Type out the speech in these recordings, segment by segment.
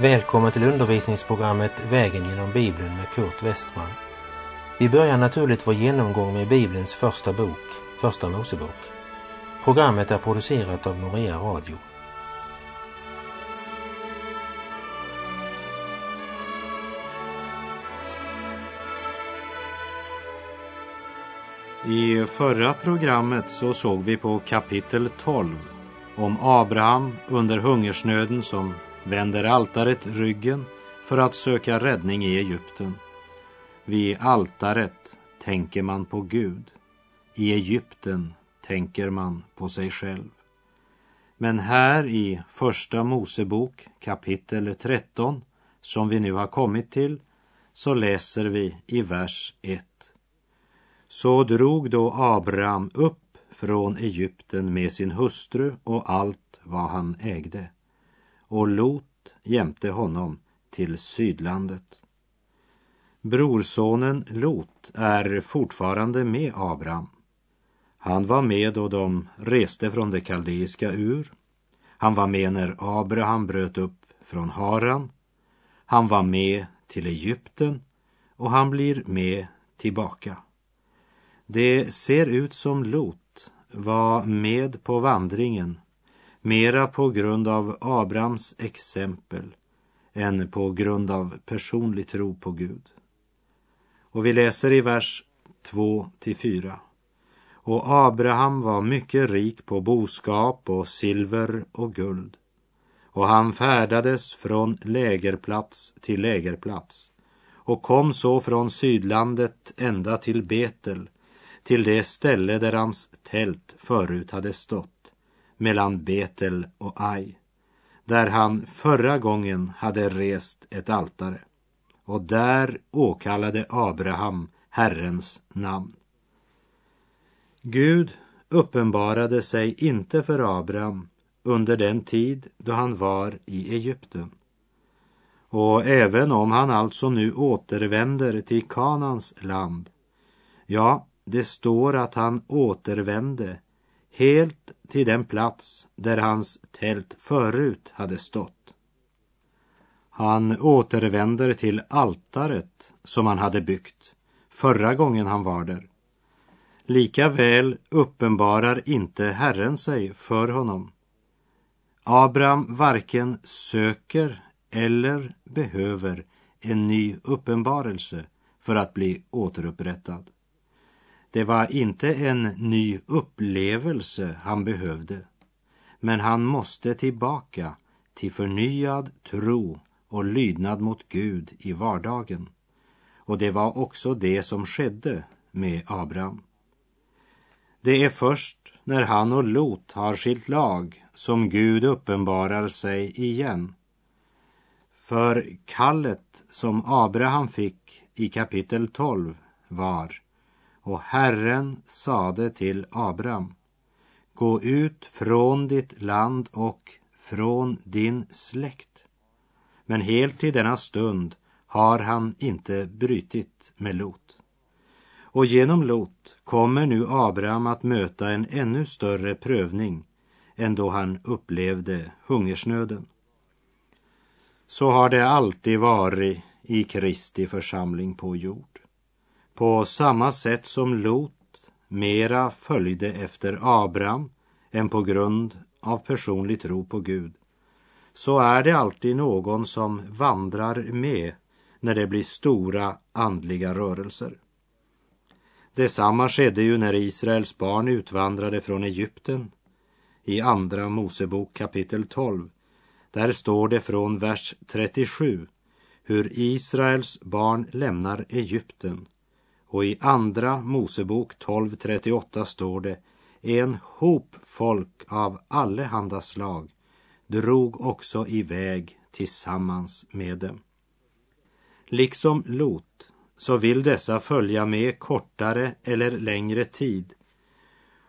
Välkommen till undervisningsprogrammet Vägen genom Bibeln med Kurt Westman. Vi börjar naturligt vår genomgång med Bibelns första bok, Första Mosebok. Programmet är producerat av Norea Radio. I förra programmet så såg vi på kapitel 12 om Abraham under hungersnöden som vänder altaret ryggen för att söka räddning i Egypten. Vid altaret tänker man på Gud. I Egypten tänker man på sig själv. Men här i Första Mosebok kapitel 13, som vi nu har kommit till, så läser vi i vers 1. Så drog då Abraham upp från Egypten med sin hustru och allt vad han ägde och Lot jämte honom till sydlandet. Brorsonen Lot är fortfarande med Abraham. Han var med då de reste från det kaldeiska Ur. Han var med när Abraham bröt upp från Haran. Han var med till Egypten och han blir med tillbaka. Det ser ut som Lot var med på vandringen mera på grund av Abrahams exempel än på grund av personlig tro på Gud. Och vi läser i vers 2 till 4. Och Abraham var mycket rik på boskap och silver och guld. Och han färdades från lägerplats till lägerplats och kom så från sydlandet ända till Betel, till det ställe där hans tält förut hade stått mellan Betel och Ai, där han förra gången hade rest ett altare. Och där åkallade Abraham Herrens namn. Gud uppenbarade sig inte för Abraham under den tid då han var i Egypten. Och även om han alltså nu återvänder till Kanans land, ja, det står att han återvände helt till den plats där hans tält förut hade stått. Han återvänder till altaret som han hade byggt förra gången han var där. Likaväl uppenbarar inte Herren sig för honom. Abraham varken söker eller behöver en ny uppenbarelse för att bli återupprättad. Det var inte en ny upplevelse han behövde, men han måste tillbaka till förnyad tro och lydnad mot Gud i vardagen. Och det var också det som skedde med Abraham. Det är först när han och Lot har skilt lag som Gud uppenbarar sig igen. För kallet som Abraham fick i kapitel 12 var och Herren sade till Abram, gå ut från ditt land och från din släkt. Men helt till denna stund har han inte brytit med Lot. Och genom Lot kommer nu Abraham att möta en ännu större prövning än då han upplevde hungersnöden. Så har det alltid varit i Kristi församling på jord. På samma sätt som Lot mera följde efter Abraham än på grund av personlig tro på Gud, så är det alltid någon som vandrar med när det blir stora andliga rörelser. Detsamma skedde ju när Israels barn utvandrade från Egypten. I Andra Mosebok kapitel 12, där står det från vers 37 hur Israels barn lämnar Egypten och i Andra Mosebok 12.38 står det en hop folk av allehanda slag drog också iväg tillsammans med dem. Liksom Lot så vill dessa följa med kortare eller längre tid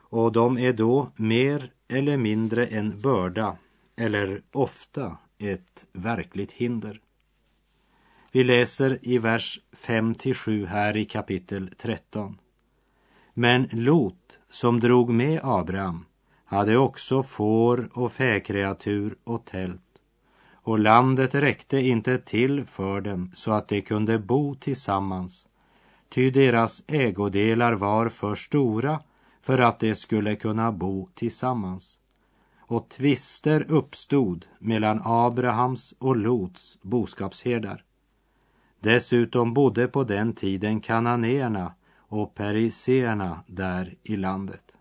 och de är då mer eller mindre en börda eller ofta ett verkligt hinder. Vi läser i vers 5 7 här i kapitel 13. Men Lot, som drog med Abraham, hade också får och fäkreatur och tält. och landet räckte inte till för dem så att de kunde bo tillsammans, ty deras ägodelar var för stora för att de skulle kunna bo tillsammans. Och tvister uppstod mellan Abrahams och Lots boskapsherdar. Dessutom bodde på den tiden kananéerna och periseerna där i landet.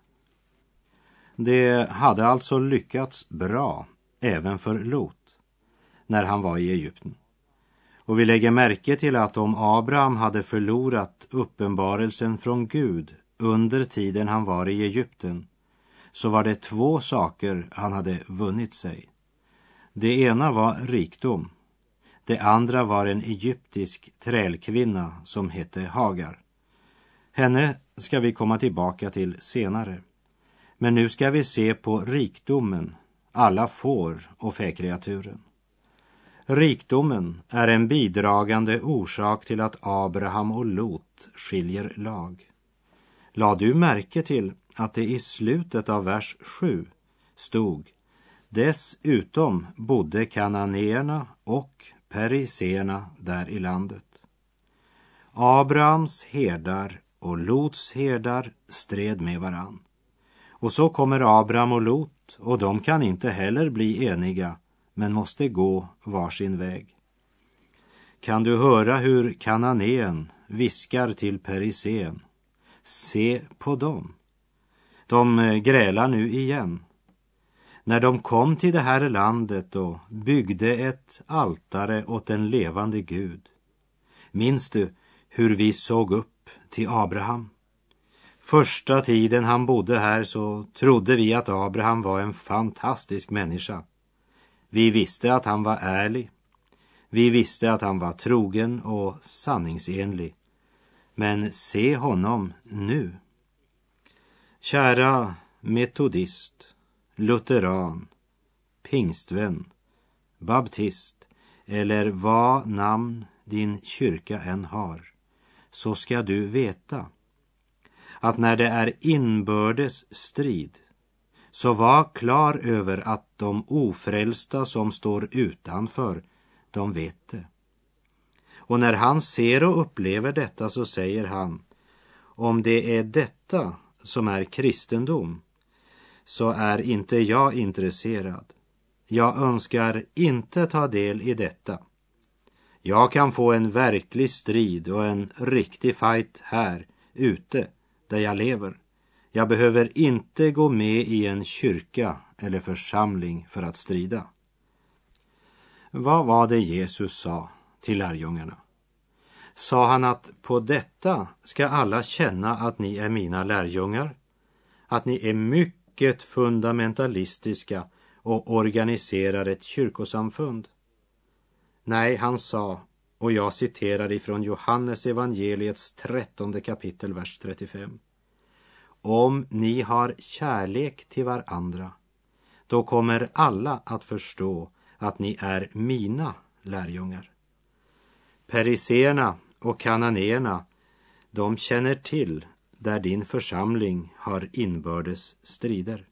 Det hade alltså lyckats bra även för Lot när han var i Egypten. Och vi lägger märke till att om Abraham hade förlorat uppenbarelsen från Gud under tiden han var i Egypten så var det två saker han hade vunnit sig. Det ena var rikdom. Det andra var en egyptisk trälkvinna som hette Hagar. Henne ska vi komma tillbaka till senare. Men nu ska vi se på rikdomen, alla får och fäkreaturen. Rikdomen är en bidragande orsak till att Abraham och Lot skiljer lag. La du märke till att det i slutet av vers 7 stod Dessutom bodde kananéerna och periserna där i landet. Abrahams herdar och Lots herdar stred med varann. Och så kommer Abraham och Lot och de kan inte heller bli eniga men måste gå varsin väg. Kan du höra hur kananén viskar till perisen? Se på dem. De eh, grälar nu igen. När de kom till det här landet och byggde ett altare åt en levande Gud. Minns du hur vi såg upp till Abraham? Första tiden han bodde här så trodde vi att Abraham var en fantastisk människa. Vi visste att han var ärlig. Vi visste att han var trogen och sanningsenlig. Men se honom nu. Kära metodist, lutheran, pingstvän, baptist eller vad namn din kyrka än har, så ska du veta att när det är inbördes strid så var klar över att de ofrälsta som står utanför, de vet det. Och när han ser och upplever detta så säger han, om det är detta som är kristendom, så är inte jag intresserad. Jag önskar inte ta del i detta. Jag kan få en verklig strid och en riktig fight här ute där jag lever. Jag behöver inte gå med i en kyrka eller församling för att strida. Vad var det Jesus sa till lärjungarna? Sa han att på detta ska alla känna att ni är mina lärjungar? Att ni är mycket fundamentalistiska och organiserar ett kyrkosamfund? Nej, han sa, och jag citerar ifrån Johannes evangeliets trettonde kapitel, vers 35. Om ni har kärlek till varandra, då kommer alla att förstå att ni är mina lärjungar. Periseerna och kananéerna, de känner till där din församling har inbördes strider.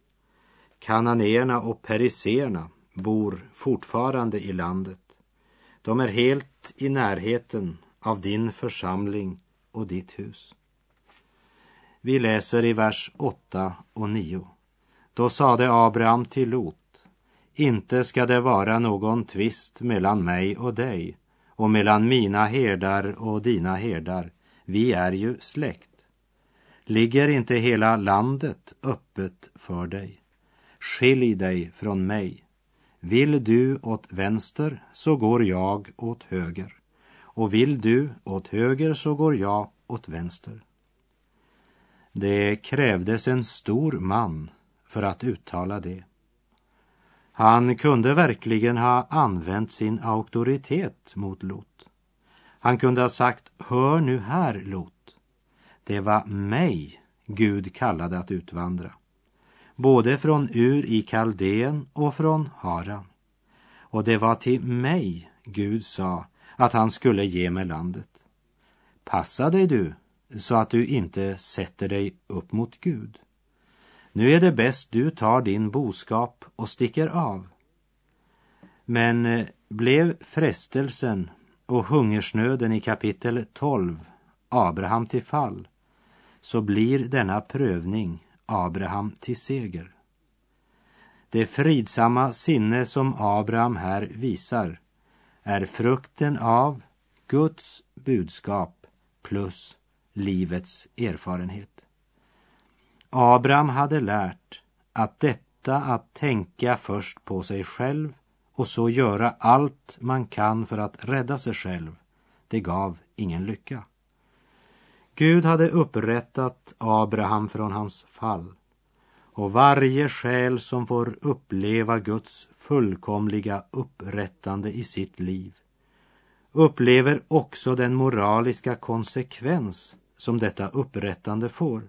Kananéerna och periseerna bor fortfarande i landet. De är helt i närheten av din församling och ditt hus. Vi läser i vers 8 och 9. Då sade Abraham till Lot, inte ska det vara någon tvist mellan mig och dig och mellan mina herdar och dina herdar. Vi är ju släkt. Ligger inte hela landet öppet för dig? Skilj dig från mig. Vill du åt vänster så går jag åt höger och vill du åt höger så går jag åt vänster. Det krävdes en stor man för att uttala det. Han kunde verkligen ha använt sin auktoritet mot Lot. Han kunde ha sagt, hör nu här Lot. Det var mig Gud kallade att utvandra. Både från Ur i Kaldén och från Haran. Och det var till mig Gud sa att han skulle ge mig landet. Passa dig du så att du inte sätter dig upp mot Gud. Nu är det bäst du tar din boskap och sticker av. Men eh, blev frestelsen och hungersnöden i kapitel 12 Abraham till fall så blir denna prövning Abraham till seger. Det fridsamma sinne som Abraham här visar är frukten av Guds budskap plus livets erfarenhet. Abraham hade lärt att detta att tänka först på sig själv och så göra allt man kan för att rädda sig själv, det gav ingen lycka. Gud hade upprättat Abraham från hans fall och varje själ som får uppleva Guds fullkomliga upprättande i sitt liv upplever också den moraliska konsekvens som detta upprättande får.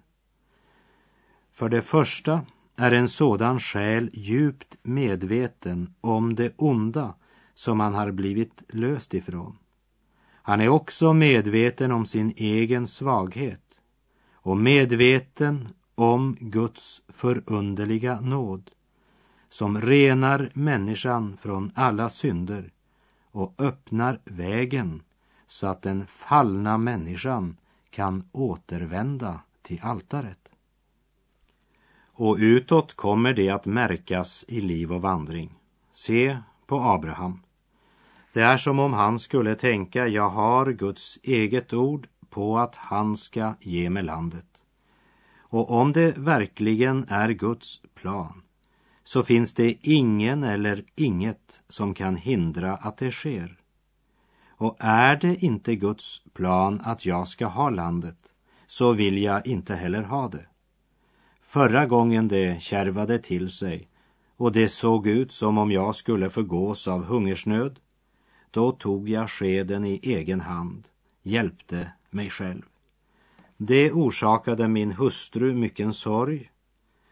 För det första är en sådan själ djupt medveten om det onda som han har blivit löst ifrån. Han är också medveten om sin egen svaghet och medveten om Guds förunderliga nåd som renar människan från alla synder och öppnar vägen så att den fallna människan kan återvända till altaret. Och utåt kommer det att märkas i liv och vandring. Se på Abraham. Det är som om han skulle tänka, jag har Guds eget ord på att han ska ge mig landet. Och om det verkligen är Guds plan så finns det ingen eller inget som kan hindra att det sker. Och är det inte Guds plan att jag ska ha landet så vill jag inte heller ha det. Förra gången det kärvade till sig och det såg ut som om jag skulle förgås av hungersnöd, då tog jag skeden i egen hand, hjälpte mig själv. Det orsakade min hustru mycken sorg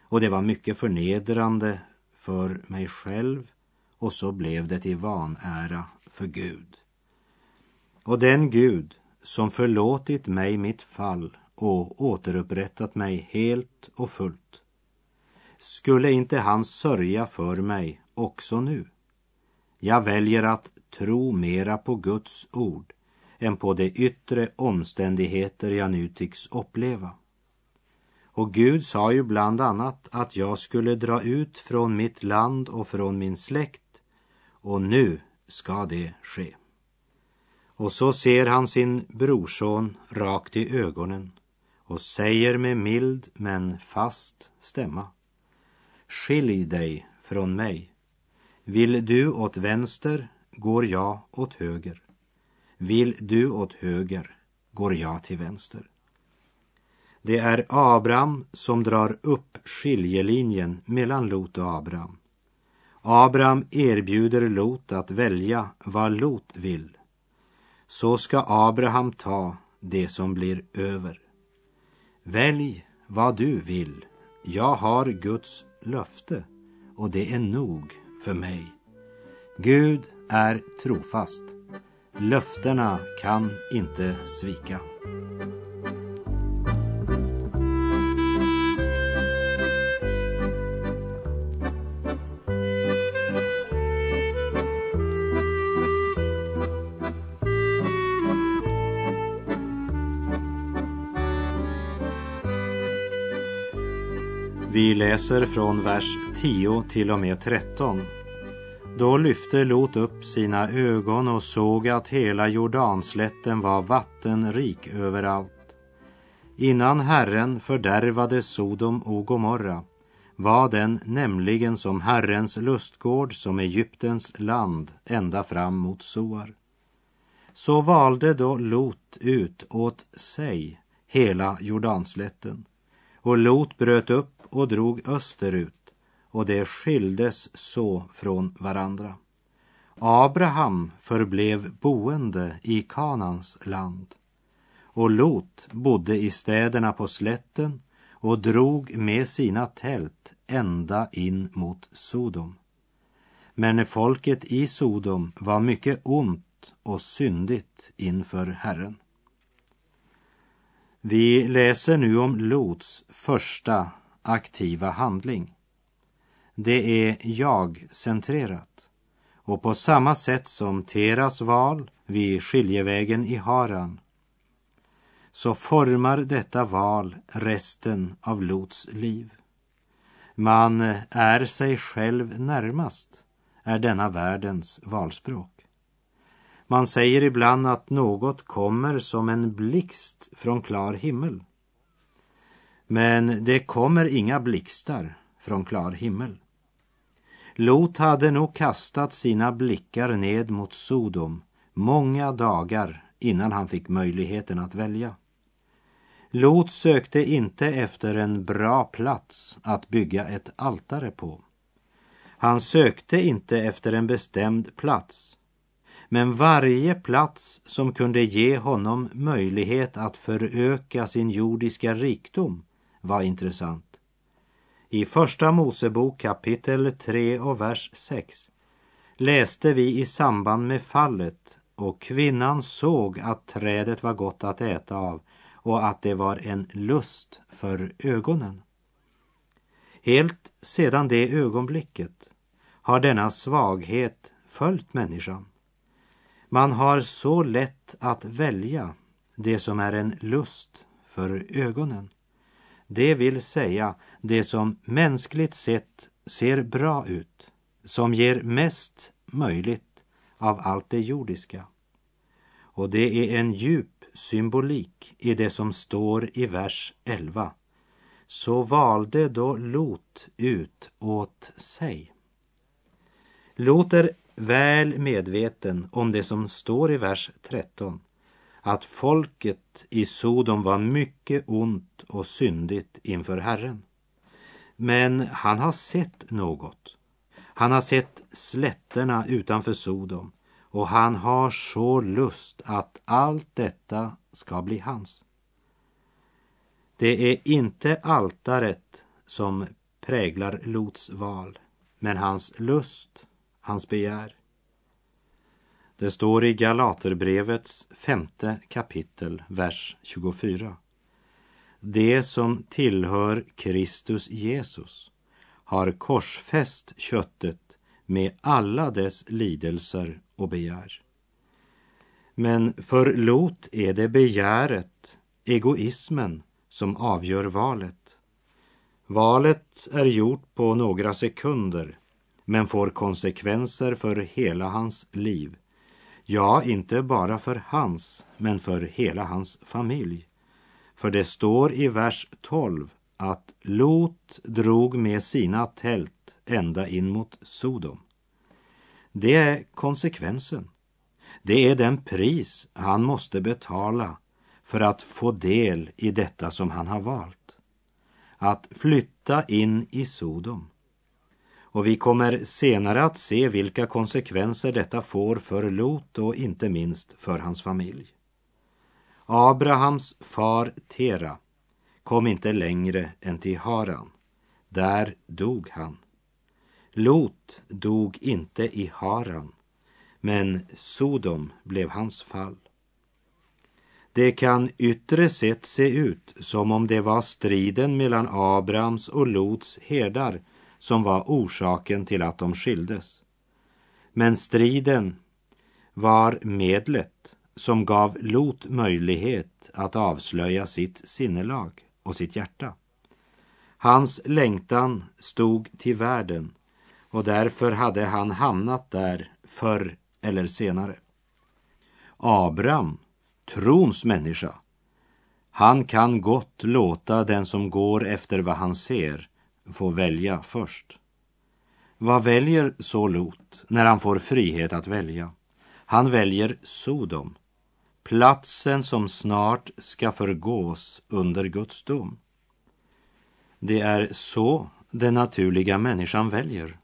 och det var mycket förnedrande för mig själv och så blev det till vanära för Gud. Och den Gud som förlåtit mig mitt fall och återupprättat mig helt och fullt. Skulle inte han sörja för mig också nu? Jag väljer att tro mera på Guds ord än på de yttre omständigheter jag nu tycks uppleva. Och Gud sa ju bland annat att jag skulle dra ut från mitt land och från min släkt och nu ska det ske. Och så ser han sin brorson rakt i ögonen och säger med mild men fast stämma. Skilj dig från mig. Vill du åt vänster går jag åt höger. Vill du åt höger går jag till vänster. Det är Abraham som drar upp skiljelinjen mellan Lot och Abraham. Abraham erbjuder Lot att välja vad Lot vill. Så ska Abraham ta det som blir över. Välj vad du vill. Jag har Guds löfte och det är nog för mig. Gud är trofast. Löftena kan inte svika. Vi läser från vers 10 till och med 13. Då lyfte Lot upp sina ögon och såg att hela Jordanslätten var vattenrik överallt. Innan Herren fördärvade Sodom och Gomorra var den nämligen som Herrens lustgård som Egyptens land ända fram mot Soar. Så valde då Lot ut åt sig hela Jordanslätten och Lot bröt upp och drog österut och de skildes så från varandra. Abraham förblev boende i Kanans land och Lot bodde i städerna på slätten och drog med sina tält ända in mot Sodom. Men folket i Sodom var mycket ont och syndigt inför Herren. Vi läser nu om Lots första aktiva handling. Det är jag-centrerat och på samma sätt som Teras val vid skiljevägen i Haran så formar detta val resten av Lots liv. Man är sig själv närmast, är denna världens valspråk. Man säger ibland att något kommer som en blixt från klar himmel. Men det kommer inga blixtar från klar himmel. Lot hade nog kastat sina blickar ned mot Sodom många dagar innan han fick möjligheten att välja. Lot sökte inte efter en bra plats att bygga ett altare på. Han sökte inte efter en bestämd plats. Men varje plats som kunde ge honom möjlighet att föröka sin jordiska rikdom var intressant. I Första Mosebok kapitel 3 och vers 6 läste vi i samband med fallet och kvinnan såg att trädet var gott att äta av och att det var en lust för ögonen. Helt sedan det ögonblicket har denna svaghet följt människan. Man har så lätt att välja det som är en lust för ögonen. Det vill säga det som mänskligt sett ser bra ut, som ger mest möjligt av allt det jordiska. Och det är en djup symbolik i det som står i vers 11. Så valde då Lot ut åt sig. Lot är väl medveten om det som står i vers 13 att folket i Sodom var mycket ont och syndigt inför Herren. Men han har sett något. Han har sett slätterna utanför Sodom och han har så lust att allt detta ska bli hans. Det är inte altaret som präglar Lots val, men hans lust, hans begär. Det står i Galaterbrevets femte kapitel, vers 24. Det som tillhör Kristus Jesus har korsfäst köttet med alla dess lidelser och begär. Men för Lot är det begäret, egoismen, som avgör valet. Valet är gjort på några sekunder men får konsekvenser för hela hans liv. Ja, inte bara för hans, men för hela hans familj. För det står i vers 12 att Lot drog med sina tält ända in mot Sodom. Det är konsekvensen. Det är den pris han måste betala för att få del i detta som han har valt. Att flytta in i Sodom. Och vi kommer senare att se vilka konsekvenser detta får för Lot och inte minst för hans familj. Abrahams far Tera kom inte längre än till Haran. Där dog han. Lot dog inte i Haran, men Sodom blev hans fall. Det kan yttre sett se ut som om det var striden mellan Abrahams och Lots herdar som var orsaken till att de skildes. Men striden var medlet som gav Lot möjlighet att avslöja sitt sinnelag och sitt hjärta. Hans längtan stod till världen och därför hade han hamnat där förr eller senare. Abraham, trons människa, han kan gott låta den som går efter vad han ser få välja först. Vad väljer så Lot när han får frihet att välja? Han väljer Sodom, platsen som snart ska förgås under Guds dom. Det är så den naturliga människan väljer.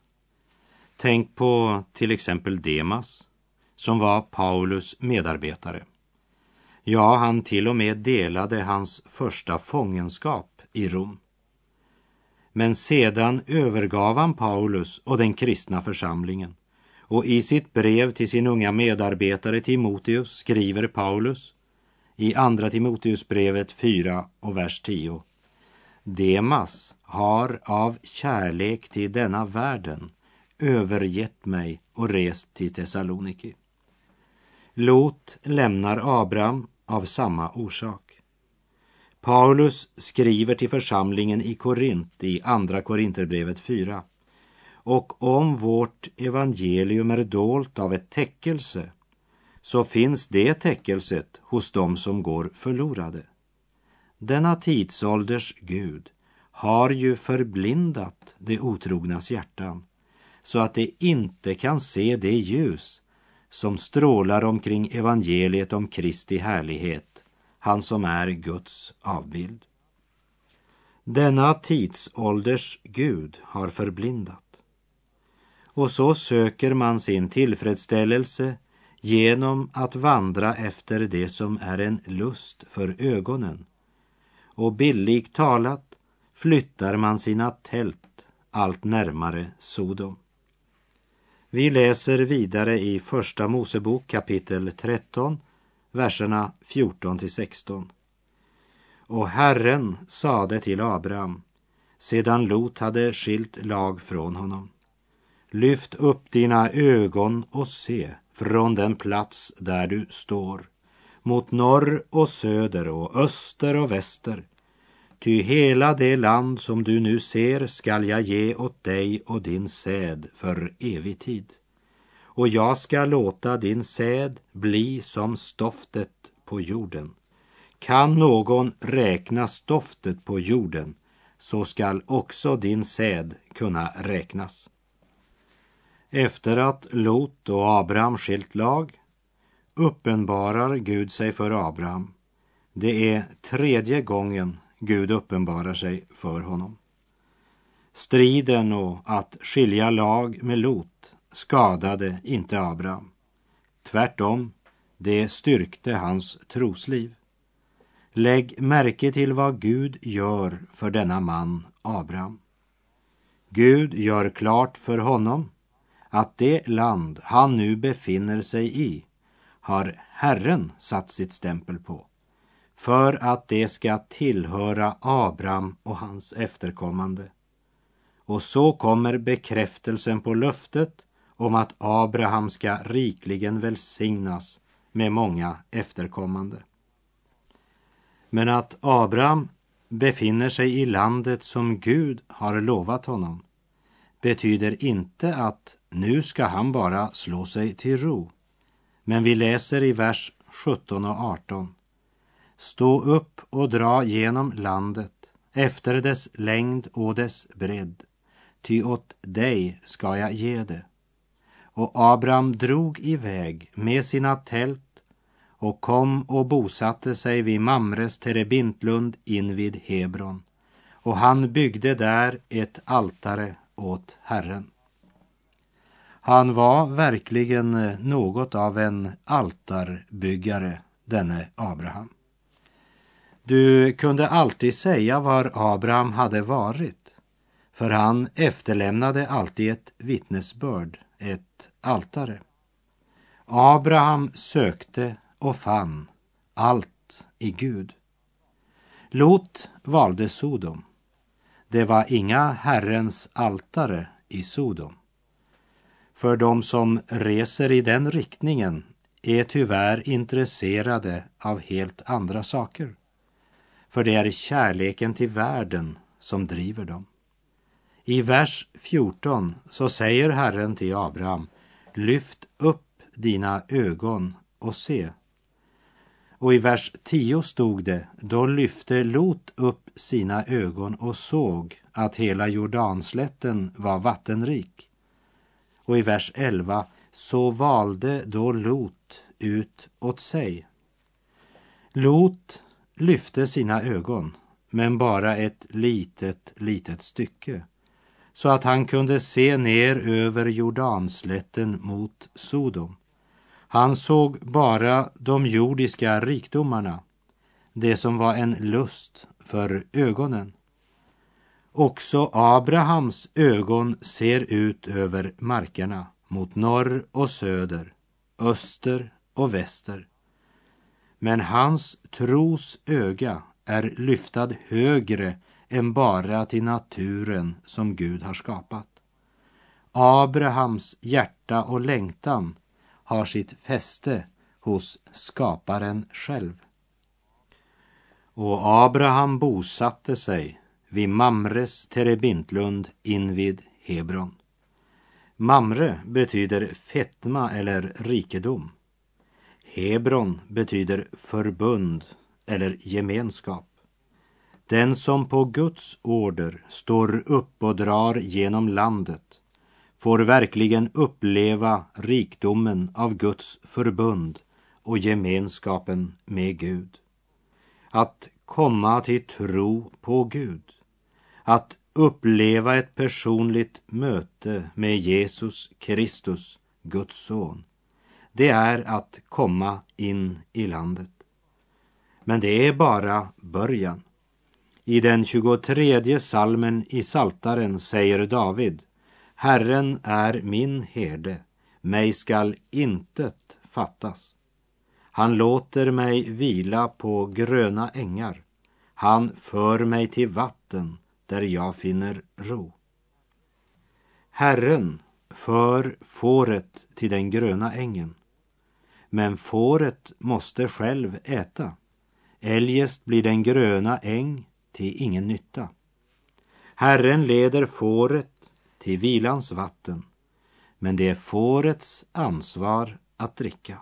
Tänk på till exempel Demas, som var Paulus medarbetare. Ja, han till och med delade hans första fångenskap i Rom. Men sedan övergav han Paulus och den kristna församlingen. Och i sitt brev till sin unga medarbetare Timoteus skriver Paulus i Andra Timoteusbrevet 4 och vers 10. Demas har av kärlek till denna världen övergett mig och rest till Thessaloniki. Lot lämnar Abraham av samma orsak. Paulus skriver till församlingen i Korint i Andra Korinterbrevet 4. Och om vårt evangelium är dolt av ett täckelse så finns det täckelset hos dem som går förlorade. Denna tidsålders Gud har ju förblindat de otrognas hjärtan så att de inte kan se det ljus som strålar omkring evangeliet om Kristi härlighet, han som är Guds avbild. Denna tidsålders Gud har förblindat. Och så söker man sin tillfredsställelse genom att vandra efter det som är en lust för ögonen. Och billigt talat flyttar man sina tält allt närmare Sodom. Vi läser vidare i Första Mosebok kapitel 13, verserna 14 till 16. Och Herren sade till Abraham, sedan Lot hade skilt lag från honom. Lyft upp dina ögon och se från den plats där du står, mot norr och söder och öster och väster. Ty hela det land som du nu ser skall jag ge åt dig och din säd för evig tid. Och jag ska låta din säd bli som stoftet på jorden. Kan någon räkna stoftet på jorden så skall också din säd kunna räknas. Efter att Lot och Abraham skilt lag uppenbarar Gud sig för Abraham. Det är tredje gången Gud uppenbarar sig för honom. Striden och att skilja lag med Lot skadade inte Abraham. Tvärtom, det styrkte hans trosliv. Lägg märke till vad Gud gör för denna man Abraham. Gud gör klart för honom att det land han nu befinner sig i har Herren satt sitt stämpel på för att det ska tillhöra Abraham och hans efterkommande. Och så kommer bekräftelsen på löftet om att Abraham ska rikligen välsignas med många efterkommande. Men att Abraham befinner sig i landet som Gud har lovat honom betyder inte att nu ska han bara slå sig till ro. Men vi läser i vers 17 och 18. Stå upp och dra genom landet efter dess längd och dess bredd, ty åt dig ska jag ge det. Och Abraham drog iväg med sina tält och kom och bosatte sig vid Mamres terebintlund invid Hebron. Och han byggde där ett altare åt Herren. Han var verkligen något av en altarbyggare, denne Abraham. Du kunde alltid säga var Abraham hade varit, för han efterlämnade alltid ett vittnesbörd, ett altare. Abraham sökte och fann allt i Gud. Lot valde Sodom. Det var inga Herrens altare i Sodom. För de som reser i den riktningen är tyvärr intresserade av helt andra saker. För det är kärleken till världen som driver dem. I vers 14 så säger Herren till Abraham, lyft upp dina ögon och se. Och i vers 10 stod det, då lyfte Lot upp sina ögon och såg att hela Jordanslätten var vattenrik. Och i vers 11, så valde då Lot ut åt sig. Lot lyfte sina ögon, men bara ett litet, litet stycke så att han kunde se ner över Jordanslätten mot Sodom. Han såg bara de jordiska rikdomarna, det som var en lust för ögonen. Också Abrahams ögon ser ut över markerna mot norr och söder, öster och väster. Men hans tros öga är lyftad högre än bara till naturen som Gud har skapat. Abrahams hjärta och längtan har sitt fäste hos skaparen själv. Och Abraham bosatte sig vid Mamres terebintlund invid Hebron. Mamre betyder fetma eller rikedom. Hebron betyder förbund eller gemenskap. Den som på Guds order står upp och drar genom landet får verkligen uppleva rikdomen av Guds förbund och gemenskapen med Gud. Att komma till tro på Gud. Att uppleva ett personligt möte med Jesus Kristus, Guds son. Det är att komma in i landet. Men det är bara början. I den 23 salmen i Saltaren säger David Herren är min herde, mig skall intet fattas. Han låter mig vila på gröna ängar. Han för mig till vatten där jag finner ro. Herren för fåret till den gröna ängen. Men fåret måste själv äta. Eljest blir den gröna äng till ingen nytta. Herren leder fåret till vilans vatten, men det är fårets ansvar att dricka.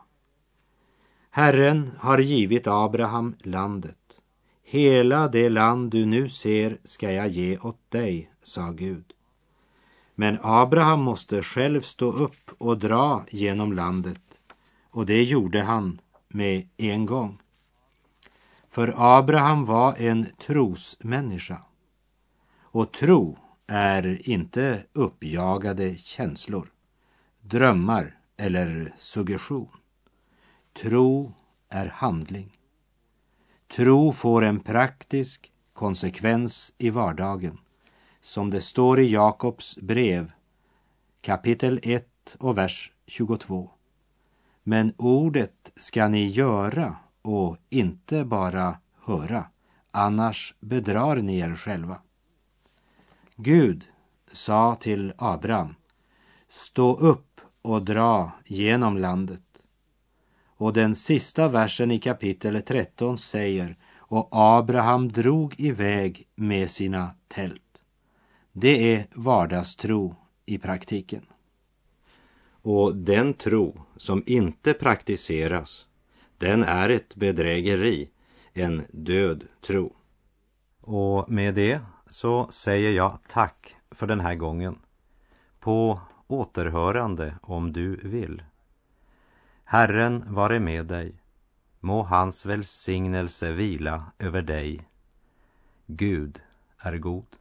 Herren har givit Abraham landet. Hela det land du nu ser ska jag ge åt dig, sa Gud. Men Abraham måste själv stå upp och dra genom landet och det gjorde han med en gång. För Abraham var en trosmänniska. Och tro är inte uppjagade känslor, drömmar eller suggestion. Tro är handling. Tro får en praktisk konsekvens i vardagen, som det står i Jakobs brev, kapitel 1 och vers 22. Men ordet ska ni göra och inte bara höra, annars bedrar ni er själva. Gud sa till Abraham, stå upp och dra genom landet. Och den sista versen i kapitel 13 säger, och Abraham drog iväg med sina tält. Det är vardagstro i praktiken. Och den tro som inte praktiseras den är ett bedrägeri, en död tro. Och med det så säger jag tack för den här gången. På återhörande om du vill. Herren vare med dig. Må hans välsignelse vila över dig. Gud är god.